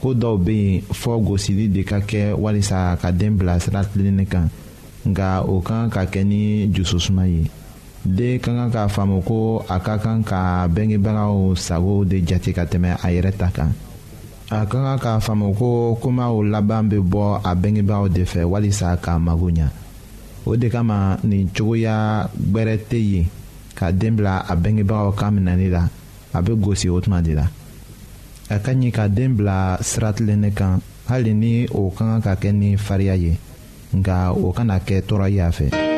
ko dɔw bɛ yen fɔ gosili de ka kɛ walisa ka den bila sira tilennen kan nka o kan ka kɛ ni dususuma ye den ka kan k'a faamu ko a ka kan ka bɛngebagaw sago de jate ka tɛmɛ a yɛrɛ ta kan a ka kan k'a faamu ko komaw laban bɛ bɔ a bɛngebagaw de fɛ walisa k'a mago ɲa o de kama nin cogoya gbɛrɛ tɛ yen ka den bila a bɛngebagaw ka minɛli la a bɛ gosi o tuma de la a ka ɲi ka den bila sira tilennen kan hali ni o ka kan ka kɛ ni fariya ye nka o kana kɛ tɔɔrɔ ye a fɛ.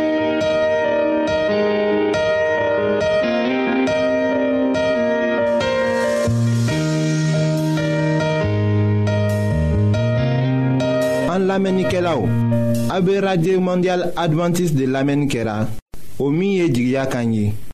lamɛnnikɛlaw a bɛ radio mondial adventiste de lamɛnni kɛra o min ye jigiya kan ye.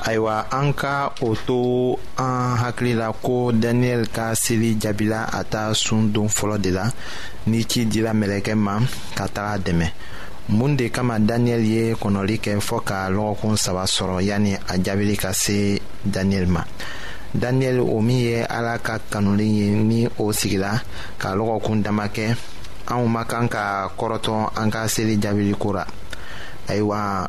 ayiwa an ka o to an hakili la ko daniyɛli ka seli jaabila a ta sun don fɔlɔ de la ni ci dira mɛlɛkɛ ma ka taga dɛmɛ mun de kama daniyɛli ye kɔnɔli kɛ fɔɔ ka lɔgɔkun saba sɔrɔ yanni a jaabili ka se daniyɛli ma daniyɛli o min ye ala ka kanuli ye ni o sigila ka lɔgɔkun dama kɛ anw ma kan ka kɔrɔtɔ an ka seli jaabili ko ra ayiwa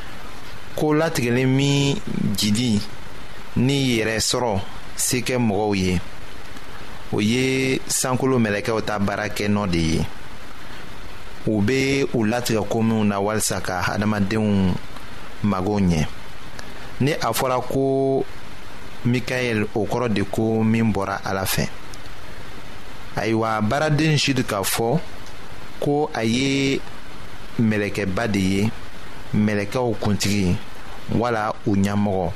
ko latigɛlen min jidi ni yɛrɛ sɔrɔ se kɛ mɔgɔw ye o ye sankolo mɛlɛkɛw ta baara kɛ nɔ de ye u bɛ u latigɛ ko minnu na walisa ka hadamadenw mago ɲɛ ni a fɔra ko mikaɛl o kɔrɔ de ko min bɔra ala fɛ ayiwa baaraden sid k'a fɔ ko a ye mɛlɛkɛba de ye mɛlɛkɛw kuntigi wala u ɲɛmɔgɔ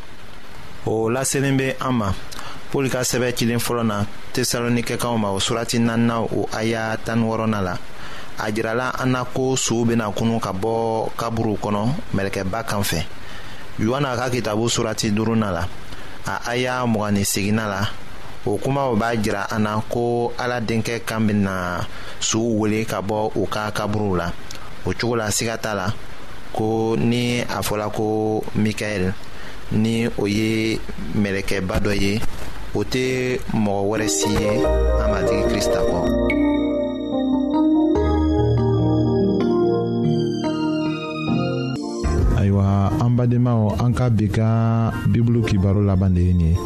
o laselen bɛ an ma pɔli ka sɛbɛ cilen fɔlɔ na tesalonikɛkanw ma o surati naaninan o aya tan wɔɔrɔnan la a jirala an na ko sow bɛna kunu ka bɔ kaburuw kɔnɔ mɛlɛkɛba kan fɛ yohana ka kitabu surati duurunan la a aya mugan ni seginna la o kumaw b'a jira an na ko ala denkɛ kan bɛna sow wele ka bɔ u ka kaburuw la o cogo la siga t'a la ko ni a fɔla ko mikaɛl ni o ye mɛlɛkɛba dɔ ye o tɛ mɔgɔ wɛrɛ si ye an matigi krista kɔ ayiwa an badenmaw an ka bi ka bibulu kibaro laban de ye nin ye